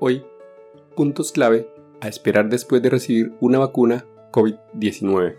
Hoy, puntos clave a esperar después de recibir una vacuna COVID-19.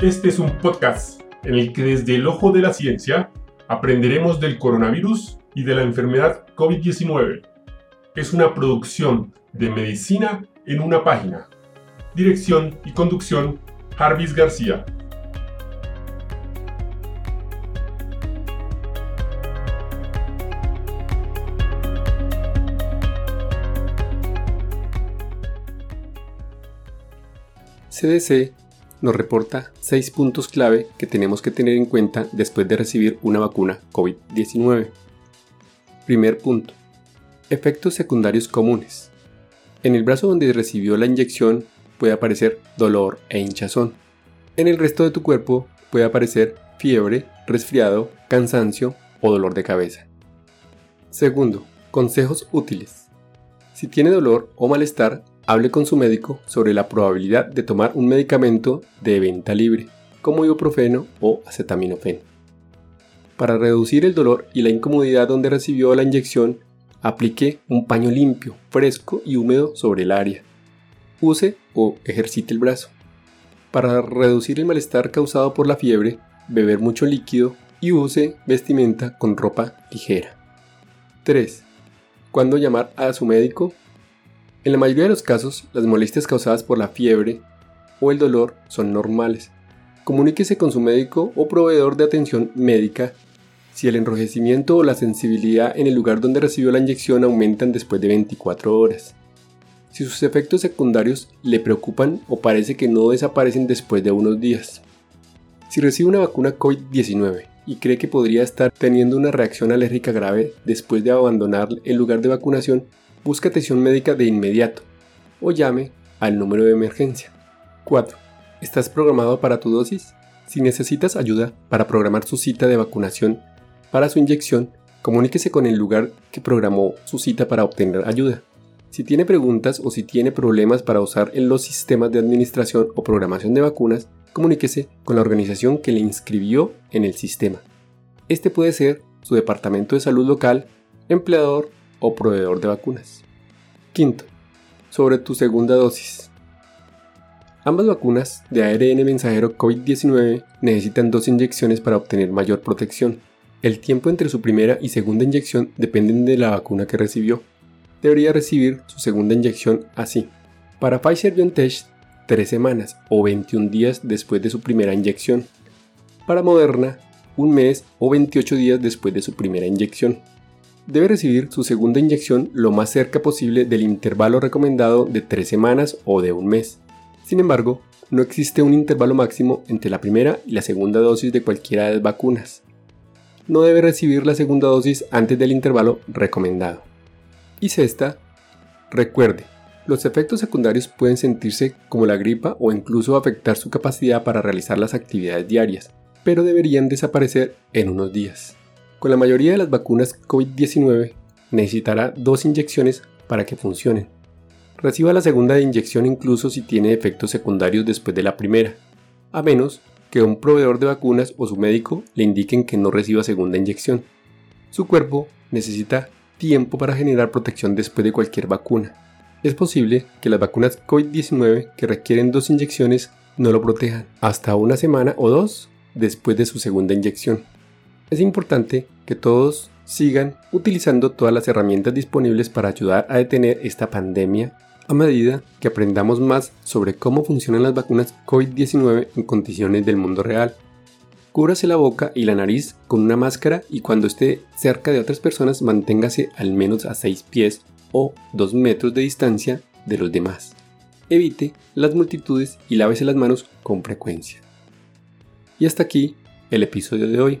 Este es un podcast en el que desde el ojo de la ciencia aprenderemos del coronavirus y de la enfermedad COVID-19. Es una producción de medicina en una página. Dirección y conducción, Jarvis García. CDC nos reporta seis puntos clave que tenemos que tener en cuenta después de recibir una vacuna COVID-19. Primer punto. Efectos secundarios comunes. En el brazo donde recibió la inyección puede aparecer dolor e hinchazón. En el resto de tu cuerpo puede aparecer fiebre, resfriado, cansancio o dolor de cabeza. Segundo, consejos útiles. Si tiene dolor o malestar, hable con su médico sobre la probabilidad de tomar un medicamento de venta libre, como ibuprofeno o acetaminofén. Para reducir el dolor y la incomodidad donde recibió la inyección, aplique un paño limpio, fresco y húmedo sobre el área. Use o ejercite el brazo. Para reducir el malestar causado por la fiebre, beber mucho líquido y use vestimenta con ropa ligera. 3. ¿Cuándo llamar a su médico? En la mayoría de los casos, las molestias causadas por la fiebre o el dolor son normales. Comuníquese con su médico o proveedor de atención médica si el enrojecimiento o la sensibilidad en el lugar donde recibió la inyección aumentan después de 24 horas. Si sus efectos secundarios le preocupan o parece que no desaparecen después de unos días. Si recibe una vacuna COVID-19 y cree que podría estar teniendo una reacción alérgica grave después de abandonar el lugar de vacunación, busca atención médica de inmediato o llame al número de emergencia. 4. ¿Estás programado para tu dosis? Si necesitas ayuda para programar su cita de vacunación para su inyección, comuníquese con el lugar que programó su cita para obtener ayuda. Si tiene preguntas o si tiene problemas para usar en los sistemas de administración o programación de vacunas, comuníquese con la organización que le inscribió en el sistema. Este puede ser su departamento de salud local, empleador o proveedor de vacunas. Quinto, sobre tu segunda dosis. Ambas vacunas de ARN mensajero COVID-19 necesitan dos inyecciones para obtener mayor protección. El tiempo entre su primera y segunda inyección dependen de la vacuna que recibió. Debería recibir su segunda inyección así. Para Pfizer BioNTech, 3 semanas o 21 días después de su primera inyección. Para Moderna, un mes o 28 días después de su primera inyección debe recibir su segunda inyección lo más cerca posible del intervalo recomendado de 3 semanas o de un mes. Sin embargo, no existe un intervalo máximo entre la primera y la segunda dosis de cualquiera de las vacunas. No debe recibir la segunda dosis antes del intervalo recomendado. Y sexta, recuerde, los efectos secundarios pueden sentirse como la gripa o incluso afectar su capacidad para realizar las actividades diarias, pero deberían desaparecer en unos días. Con la mayoría de las vacunas COVID-19 necesitará dos inyecciones para que funcionen. Reciba la segunda inyección incluso si tiene efectos secundarios después de la primera, a menos que un proveedor de vacunas o su médico le indiquen que no reciba segunda inyección. Su cuerpo necesita tiempo para generar protección después de cualquier vacuna. Es posible que las vacunas COVID-19 que requieren dos inyecciones no lo protejan hasta una semana o dos después de su segunda inyección. Es importante que todos sigan utilizando todas las herramientas disponibles para ayudar a detener esta pandemia a medida que aprendamos más sobre cómo funcionan las vacunas COVID-19 en condiciones del mundo real. Cúbrase la boca y la nariz con una máscara y cuando esté cerca de otras personas manténgase al menos a 6 pies o 2 metros de distancia de los demás. Evite las multitudes y lávese las manos con frecuencia. Y hasta aquí el episodio de hoy.